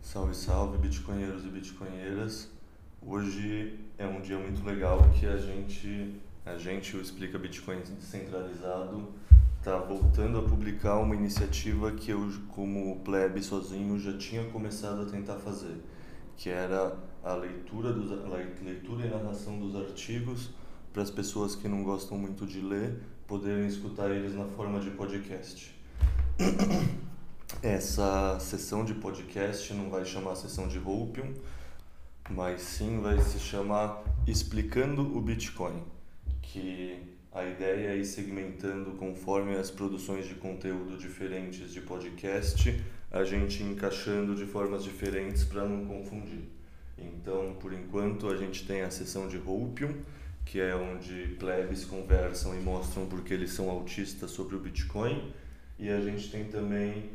Salve, salve, bitcoinheiros e bitcoinheiras. Hoje é um dia muito legal que a gente, a gente, o Explica Bitcoin Descentralizado, está voltando a publicar uma iniciativa que eu, como plebe sozinho, já tinha começado a tentar fazer, que era a leitura, dos, a leitura e narração dos artigos para as pessoas que não gostam muito de ler poderem escutar eles na forma de podcast. Essa sessão de podcast não vai chamar sessão de Hopium, mas sim vai se chamar Explicando o Bitcoin, que a ideia é ir segmentando conforme as produções de conteúdo diferentes de podcast, a gente encaixando de formas diferentes para não confundir. Então, por enquanto, a gente tem a sessão de Hopium, que é onde plebes conversam e mostram porque eles são autistas sobre o Bitcoin, e a gente tem também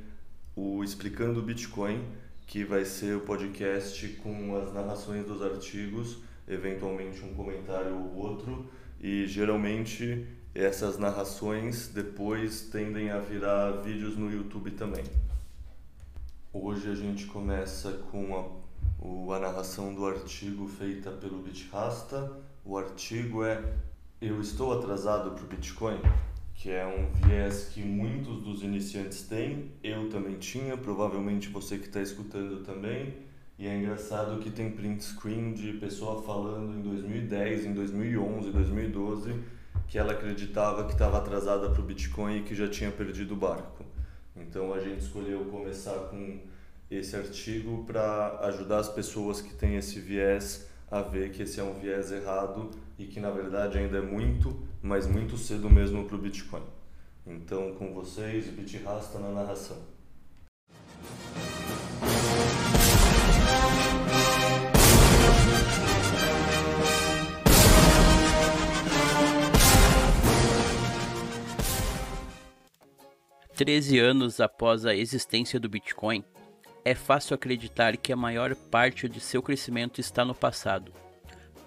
o Explicando o Bitcoin, que vai ser o podcast com as narrações dos artigos, eventualmente um comentário ou outro, e geralmente essas narrações depois tendem a virar vídeos no YouTube também. Hoje a gente começa com a, a narração do artigo feita pelo BitRasta. O artigo é Eu estou atrasado para o Bitcoin? que é um viés que muitos dos iniciantes têm, eu também tinha, provavelmente você que está escutando também. E é engraçado que tem print screen de pessoa falando em 2010, em 2011, 2012, que ela acreditava que estava atrasada para o Bitcoin e que já tinha perdido o barco. Então a gente escolheu começar com esse artigo para ajudar as pessoas que têm esse viés a ver que esse é um viés errado e que na verdade ainda é muito, mas muito cedo mesmo para o Bitcoin. Então, com vocês, BitRasta na narração. Treze anos após a existência do Bitcoin, é fácil acreditar que a maior parte de seu crescimento está no passado.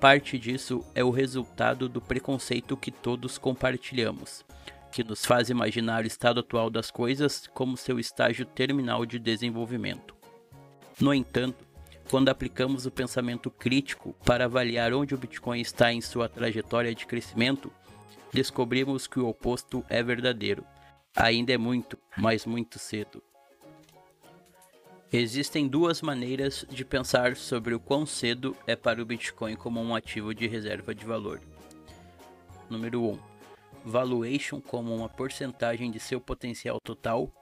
Parte disso é o resultado do preconceito que todos compartilhamos, que nos faz imaginar o estado atual das coisas como seu estágio terminal de desenvolvimento. No entanto, quando aplicamos o pensamento crítico para avaliar onde o Bitcoin está em sua trajetória de crescimento, descobrimos que o oposto é verdadeiro. Ainda é muito, mas muito cedo. Existem duas maneiras de pensar sobre o quão cedo é para o Bitcoin como um ativo de reserva de valor. Número 1. Um, valuation como uma porcentagem de seu potencial total.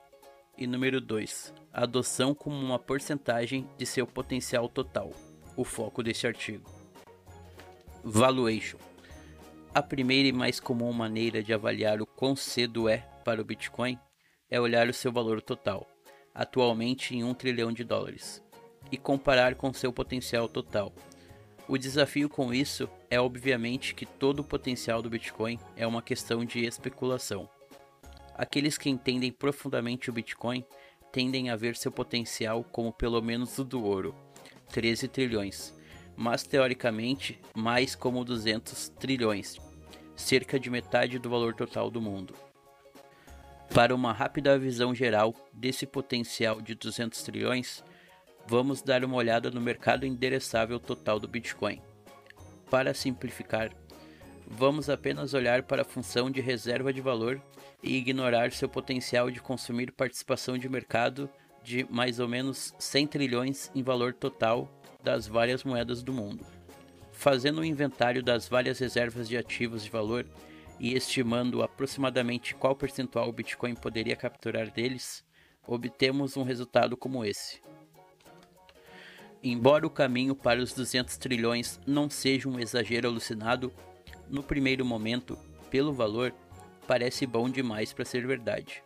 E número 2. Adoção como uma porcentagem de seu potencial total. O foco desse artigo. Valuation. A primeira e mais comum maneira de avaliar o quão cedo é para o Bitcoin é olhar o seu valor total atualmente em 1 trilhão de dólares, e comparar com seu potencial total. O desafio com isso é obviamente que todo o potencial do Bitcoin é uma questão de especulação. Aqueles que entendem profundamente o Bitcoin tendem a ver seu potencial como pelo menos o do ouro, 13 trilhões, mas teoricamente mais como 200 trilhões, cerca de metade do valor total do mundo. Para uma rápida visão geral desse potencial de 200 trilhões, vamos dar uma olhada no mercado endereçável total do Bitcoin. Para simplificar, vamos apenas olhar para a função de reserva de valor e ignorar seu potencial de consumir participação de mercado de mais ou menos 100 trilhões em valor total das várias moedas do mundo. Fazendo um inventário das várias reservas de ativos de valor e estimando aproximadamente qual percentual o Bitcoin poderia capturar deles, obtemos um resultado como esse. Embora o caminho para os 200 trilhões não seja um exagero alucinado, no primeiro momento, pelo valor, parece bom demais para ser verdade.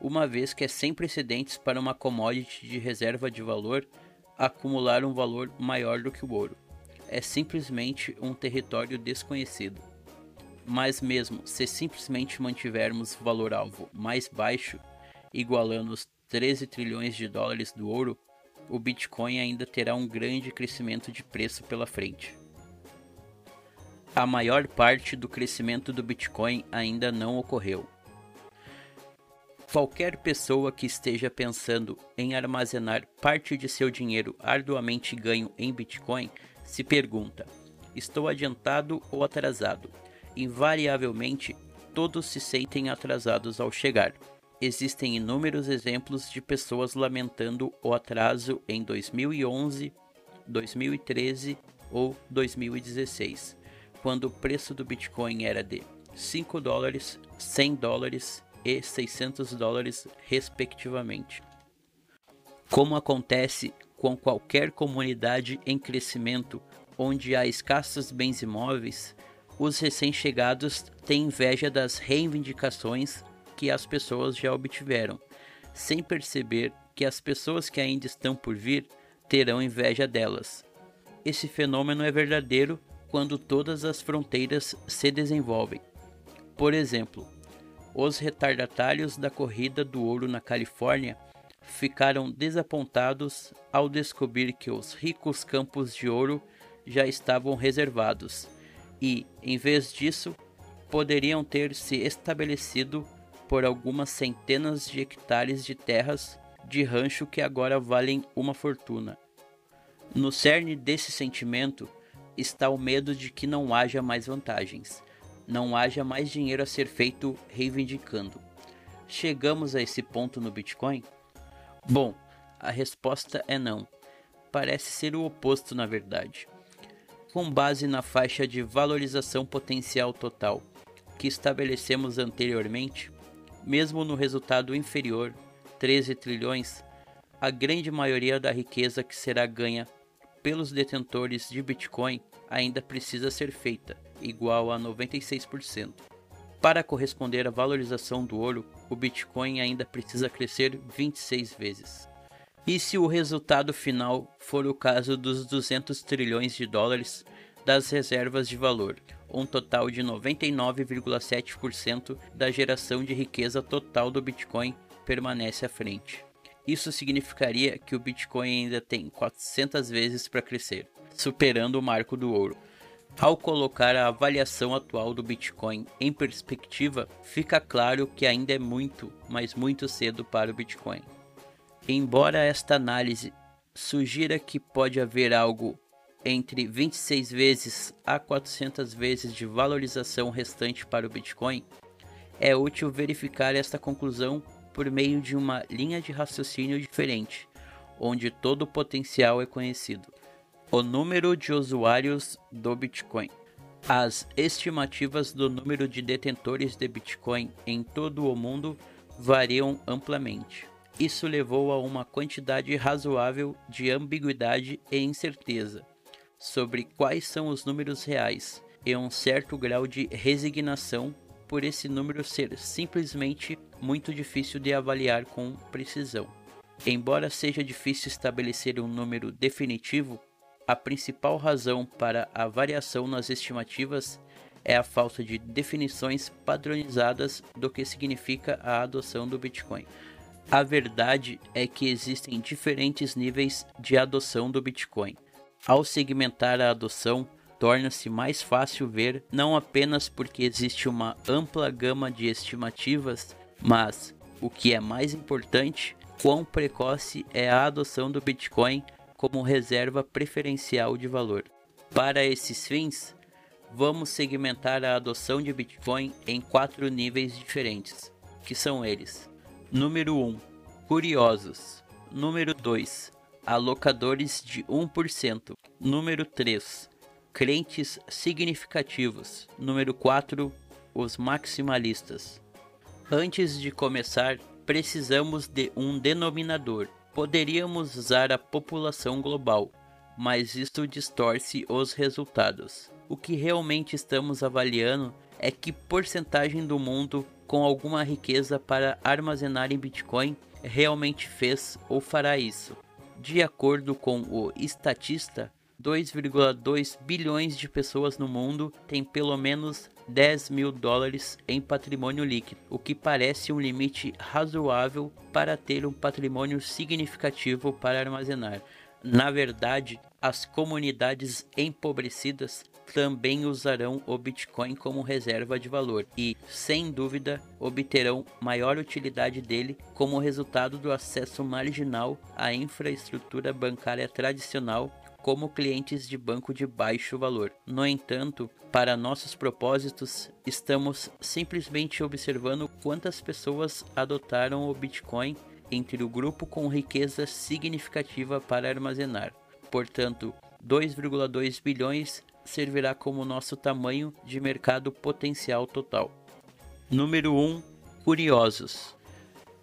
Uma vez que é sem precedentes para uma commodity de reserva de valor acumular um valor maior do que o ouro. É simplesmente um território desconhecido mas mesmo se simplesmente mantivermos o valor-alvo mais baixo, igualando os 13 trilhões de dólares do ouro, o Bitcoin ainda terá um grande crescimento de preço pela frente. A maior parte do crescimento do Bitcoin ainda não ocorreu. Qualquer pessoa que esteja pensando em armazenar parte de seu dinheiro arduamente ganho em Bitcoin se pergunta: estou adiantado ou atrasado? Invariavelmente, todos se sentem atrasados ao chegar. Existem inúmeros exemplos de pessoas lamentando o atraso em 2011, 2013 ou 2016, quando o preço do Bitcoin era de 5 dólares, 100 dólares e 600 dólares, respectivamente. Como acontece com qualquer comunidade em crescimento onde há escassos bens imóveis, os recém-chegados têm inveja das reivindicações que as pessoas já obtiveram, sem perceber que as pessoas que ainda estão por vir terão inveja delas. Esse fenômeno é verdadeiro quando todas as fronteiras se desenvolvem. Por exemplo, os retardatários da corrida do ouro na Califórnia ficaram desapontados ao descobrir que os ricos campos de ouro já estavam reservados e, em vez disso, poderiam ter se estabelecido por algumas centenas de hectares de terras de rancho que agora valem uma fortuna. No cerne desse sentimento está o medo de que não haja mais vantagens, não haja mais dinheiro a ser feito reivindicando. Chegamos a esse ponto no Bitcoin? Bom, a resposta é não. Parece ser o oposto, na verdade. Com base na faixa de valorização potencial total que estabelecemos anteriormente, mesmo no resultado inferior, 13 trilhões, a grande maioria da riqueza que será ganha pelos detentores de Bitcoin ainda precisa ser feita, igual a 96%. Para corresponder à valorização do ouro, o Bitcoin ainda precisa crescer 26 vezes. E se o resultado final for o caso dos 200 trilhões de dólares das reservas de valor, um total de 99,7% da geração de riqueza total do Bitcoin permanece à frente. Isso significaria que o Bitcoin ainda tem 400 vezes para crescer, superando o marco do ouro. Ao colocar a avaliação atual do Bitcoin em perspectiva, fica claro que ainda é muito, mas muito cedo para o Bitcoin. Embora esta análise sugira que pode haver algo entre 26 vezes a 400 vezes de valorização restante para o Bitcoin, é útil verificar esta conclusão por meio de uma linha de raciocínio diferente, onde todo o potencial é conhecido. O número de usuários do Bitcoin. As estimativas do número de detentores de Bitcoin em todo o mundo variam amplamente. Isso levou a uma quantidade razoável de ambiguidade e incerteza sobre quais são os números reais e um certo grau de resignação por esse número ser simplesmente muito difícil de avaliar com precisão. Embora seja difícil estabelecer um número definitivo, a principal razão para a variação nas estimativas é a falta de definições padronizadas do que significa a adoção do Bitcoin. A verdade é que existem diferentes níveis de adoção do Bitcoin. Ao segmentar a adoção, torna-se mais fácil ver não apenas porque existe uma ampla gama de estimativas, mas, o que é mais importante, quão precoce é a adoção do Bitcoin como reserva preferencial de valor. Para esses fins, vamos segmentar a adoção de Bitcoin em quatro níveis diferentes, que são eles: número 1, curiosos; número 2, alocadores de 1%. Número 3, crentes significativos. Número 4, os maximalistas. Antes de começar, precisamos de um denominador. Poderíamos usar a população global, mas isto distorce os resultados. O que realmente estamos avaliando é que porcentagem do mundo com alguma riqueza para armazenar em Bitcoin realmente fez ou fará isso. De acordo com o estatista, 2,2 bilhões de pessoas no mundo têm pelo menos 10 mil dólares em patrimônio líquido, o que parece um limite razoável para ter um patrimônio significativo para armazenar. Na verdade, as comunidades empobrecidas também usarão o Bitcoin como reserva de valor e, sem dúvida, obterão maior utilidade dele como resultado do acesso marginal à infraestrutura bancária tradicional como clientes de banco de baixo valor. No entanto, para nossos propósitos, estamos simplesmente observando quantas pessoas adotaram o Bitcoin entre o grupo com riqueza significativa para armazenar. Portanto, 2,2 bilhões servirá como nosso tamanho de mercado potencial total. Número 1 Curiosos.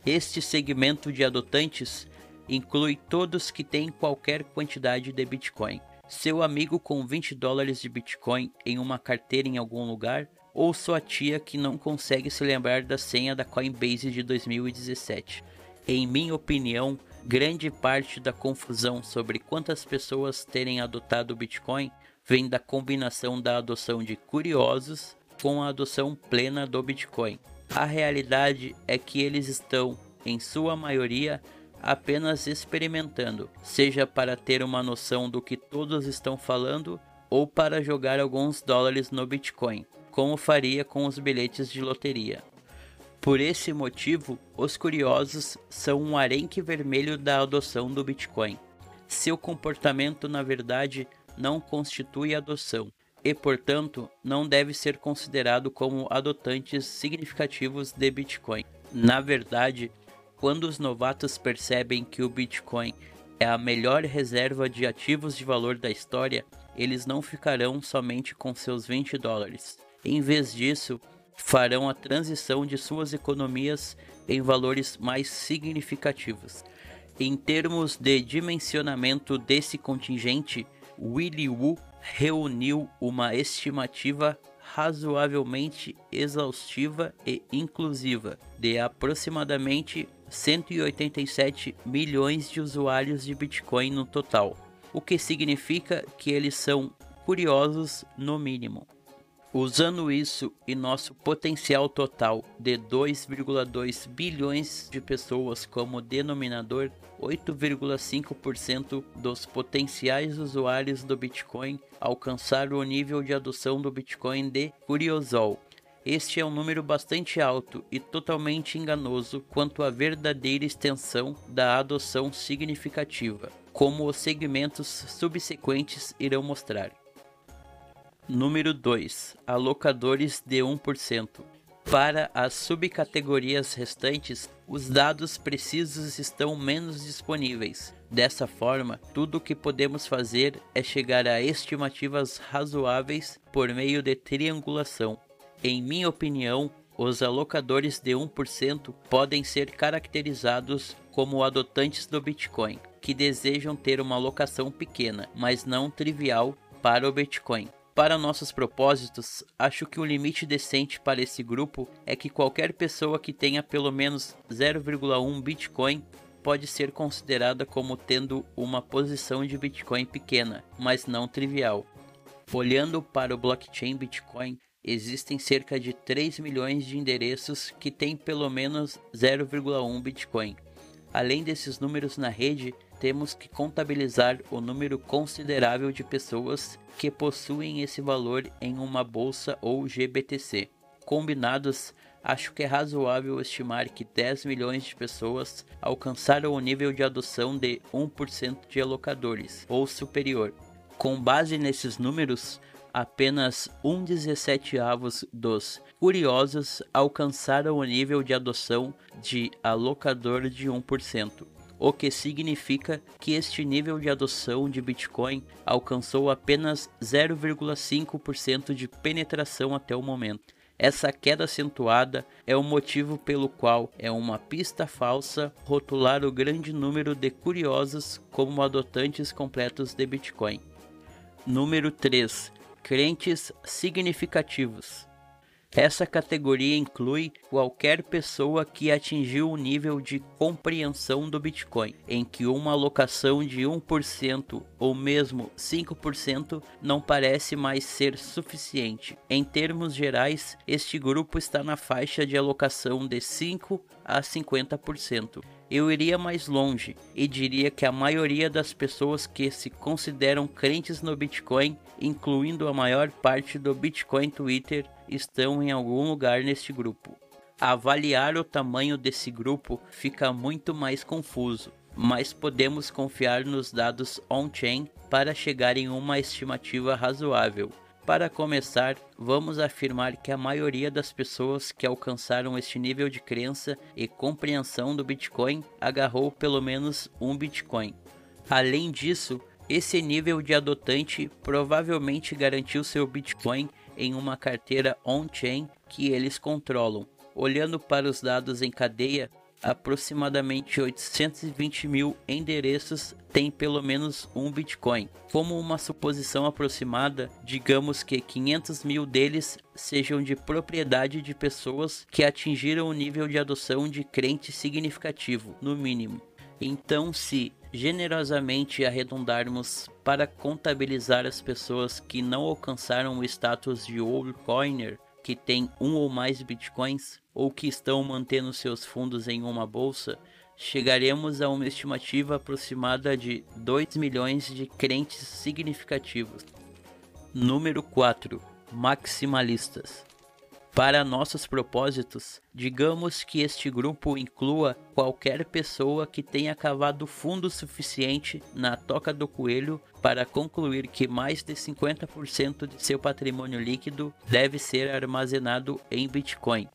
Este segmento de adotantes inclui todos que têm qualquer quantidade de Bitcoin. Seu amigo com 20 dólares de Bitcoin em uma carteira em algum lugar, ou sua tia que não consegue se lembrar da senha da Coinbase de 2017. Em minha opinião, grande parte da confusão sobre quantas pessoas terem adotado o Bitcoin vem da combinação da adoção de curiosos com a adoção plena do Bitcoin. A realidade é que eles estão, em sua maioria, apenas experimentando, seja para ter uma noção do que todos estão falando ou para jogar alguns dólares no Bitcoin, como faria com os bilhetes de loteria. Por esse motivo, os curiosos são um arenque vermelho da adoção do Bitcoin. Seu comportamento, na verdade, não constitui adoção e, portanto, não deve ser considerado como adotantes significativos de Bitcoin. Na verdade, quando os novatos percebem que o Bitcoin é a melhor reserva de ativos de valor da história, eles não ficarão somente com seus 20 dólares. Em vez disso, farão a transição de suas economias em valores mais significativos. Em termos de dimensionamento desse contingente, Willy Woo reuniu uma estimativa razoavelmente exaustiva e inclusiva de aproximadamente 187 milhões de usuários de Bitcoin no total, o que significa que eles são curiosos no mínimo. Usando isso e nosso potencial total de 2,2 bilhões de pessoas como denominador, 8,5% dos potenciais usuários do Bitcoin alcançaram o nível de adoção do Bitcoin de Curiosol. Este é um número bastante alto e totalmente enganoso quanto à verdadeira extensão da adoção significativa, como os segmentos subsequentes irão mostrar. Número 2. Alocadores de 1%. Para as subcategorias restantes, os dados precisos estão menos disponíveis. Dessa forma, tudo o que podemos fazer é chegar a estimativas razoáveis por meio de triangulação. Em minha opinião, os alocadores de 1% podem ser caracterizados como adotantes do Bitcoin, que desejam ter uma alocação pequena, mas não trivial, para o Bitcoin. Para nossos propósitos, acho que o limite decente para esse grupo é que qualquer pessoa que tenha pelo menos 0,1 Bitcoin pode ser considerada como tendo uma posição de Bitcoin pequena, mas não trivial. Olhando para o blockchain Bitcoin, existem cerca de 3 milhões de endereços que têm pelo menos 0,1 Bitcoin. Além desses números na rede, temos que contabilizar o número considerável de pessoas que possuem esse valor em uma bolsa ou GBTC. Combinados, acho que é razoável estimar que 10 milhões de pessoas alcançaram o nível de adoção de 1% de alocadores ou superior. Com base nesses números, apenas um 17 avos dos curiosos alcançaram o nível de adoção de alocador de 1% o que significa que este nível de adoção de Bitcoin alcançou apenas 0,5% de penetração até o momento. Essa queda acentuada é o motivo pelo qual é uma pista falsa rotular o grande número de curiosos como adotantes completos de Bitcoin. Número 3. Crentes significativos. Essa categoria inclui qualquer pessoa que atingiu o nível de compreensão do Bitcoin, em que uma alocação de 1% ou mesmo 5% não parece mais ser suficiente. Em termos gerais, este grupo está na faixa de alocação de 5 a 50%. Eu iria mais longe e diria que a maioria das pessoas que se consideram crentes no Bitcoin, incluindo a maior parte do Bitcoin Twitter, estão em algum lugar neste grupo. Avaliar o tamanho desse grupo fica muito mais confuso, mas podemos confiar nos dados on-chain para chegar em uma estimativa razoável. Para começar, vamos afirmar que a maioria das pessoas que alcançaram este nível de crença e compreensão do Bitcoin agarrou pelo menos um Bitcoin. Além disso, esse nível de adotante provavelmente garantiu seu Bitcoin em uma carteira on-chain que eles controlam. Olhando para os dados em cadeia, aproximadamente 820 mil endereços têm pelo menos um Bitcoin. Como uma suposição aproximada, digamos que 500 mil deles sejam de propriedade de pessoas que atingiram o nível de adoção de crente significativo, no mínimo. Então, se generosamente arredondarmos para contabilizar as pessoas que não alcançaram o status de old coiner, que tem um ou mais bitcoins, ou que estão mantendo seus fundos em uma bolsa, chegaremos a uma estimativa aproximada de 2 milhões de crentes significativos. Número 4. Maximalistas. Para nossos propósitos, digamos que este grupo inclua qualquer pessoa que tenha cavado fundo suficiente na toca do coelho para concluir que mais de 50% de seu patrimônio líquido deve ser armazenado em Bitcoin.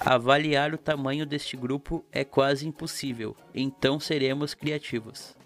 Avaliar o tamanho deste grupo é quase impossível, então seremos criativos.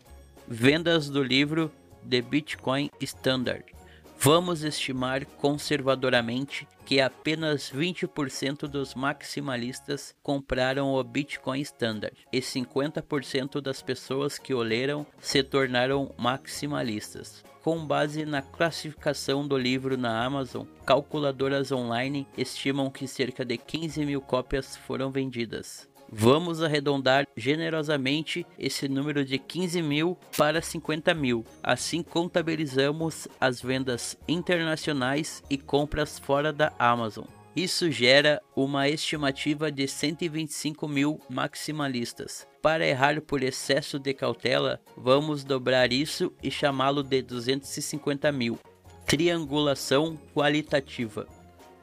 Vendas do livro The Bitcoin Standard. Vamos estimar conservadoramente que apenas 20% dos maximalistas compraram o Bitcoin Standard e 50% das pessoas que o leram se tornaram maximalistas. Com base na classificação do livro na Amazon, calculadoras online estimam que cerca de 15 mil cópias foram vendidas. Vamos arredondar generosamente esse número de 15 mil para 50 mil. Assim contabilizamos as vendas internacionais e compras fora da Amazon. Isso gera uma estimativa de 125 mil maximalistas. Para errar por excesso de cautela, vamos dobrar isso e chamá-lo de 250 mil. Triangulação qualitativa.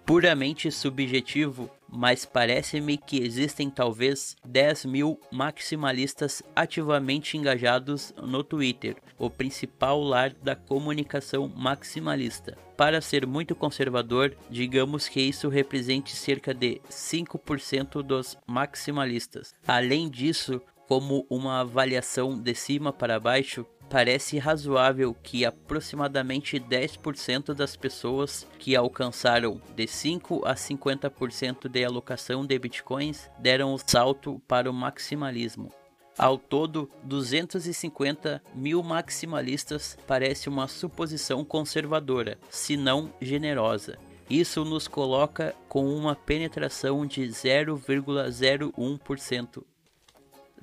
Puramente subjetivo, mas parece-me que existem talvez 10 mil maximalistas ativamente engajados no Twitter, o principal lar da comunicação maximalista. Para ser muito conservador, digamos que isso represente cerca de 5% dos maximalistas. Além disso, como uma avaliação de cima para baixo, parece razoável que aproximadamente 10% das pessoas que alcançaram de 5 a 50% de alocação de bitcoins deram o salto para o maximalismo. Ao todo, 250 mil maximalistas parece uma suposição conservadora, se não generosa. Isso nos coloca com uma penetração de 0,01%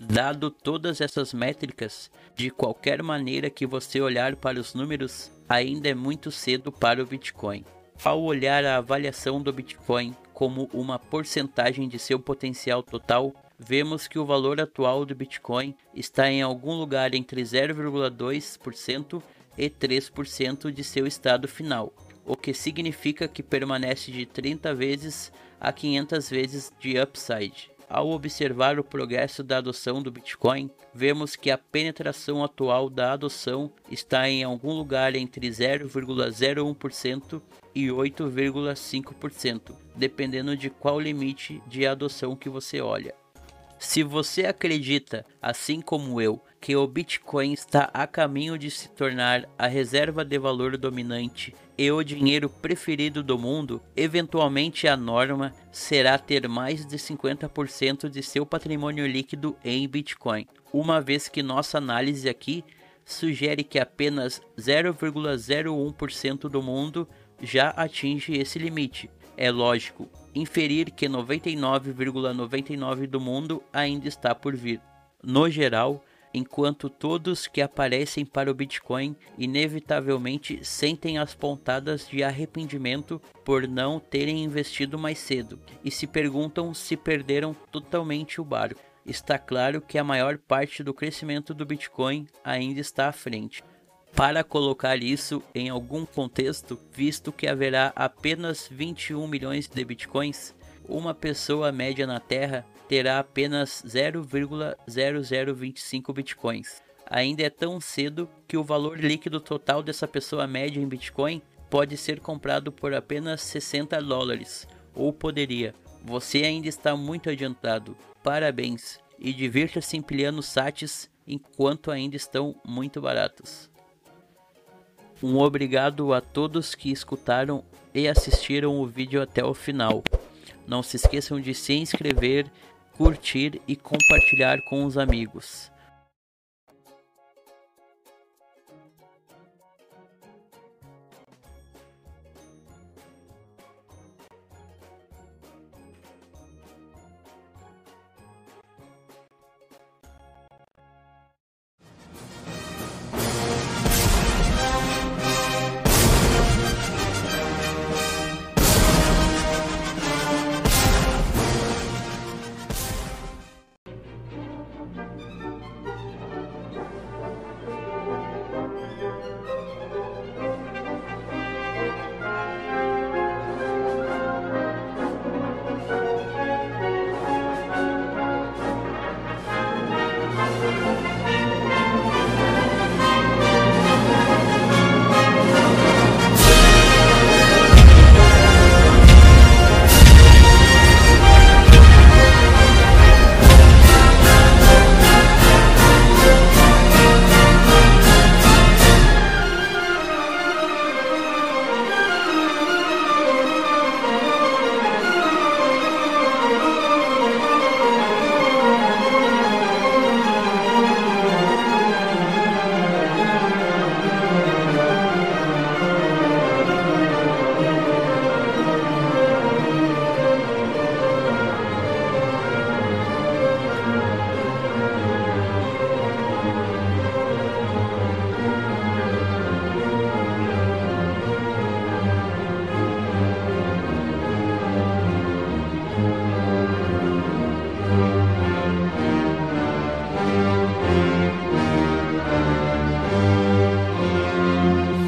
Dado todas essas métricas, de qualquer maneira que você olhar para os números, ainda é muito cedo para o Bitcoin. Ao olhar a avaliação do Bitcoin como uma porcentagem de seu potencial total, vemos que o valor atual do Bitcoin está em algum lugar entre 0,2% e 3% de seu estado final, o que significa que permanece de 30 vezes a 500 vezes de upside. Ao observar o progresso da adoção do Bitcoin, vemos que a penetração atual da adoção está em algum lugar entre 0,01% e 8,5%, dependendo de qual limite de adoção que você olha. Se você acredita, assim como eu, que o Bitcoin está a caminho de se tornar a reserva de valor dominante e o dinheiro preferido do mundo, eventualmente a norma será ter mais de 50% de seu patrimônio líquido em Bitcoin, uma vez que nossa análise aqui sugere que apenas 0,01% do mundo já atinge esse limite. É lógico, inferir que 99,99 do mundo ainda está por vir. No geral, enquanto todos que aparecem para o Bitcoin inevitavelmente sentem as pontadas de arrependimento por não terem investido mais cedo e se perguntam se perderam totalmente o barco. Está claro que a maior parte do crescimento do Bitcoin ainda está à frente. Para colocar isso em algum contexto, visto que haverá apenas 21 milhões de bitcoins, uma pessoa média na Terra terá apenas 0,0025 bitcoins. Ainda é tão cedo que o valor líquido total dessa pessoa média em bitcoin pode ser comprado por apenas 60 dólares, ou poderia. Você ainda está muito adiantado. Parabéns e divirta-se empilhando sates enquanto ainda estão muito baratos. Um obrigado a todos que escutaram e assistiram o vídeo até o final. Não se esqueçam de se inscrever, curtir e compartilhar com os amigos.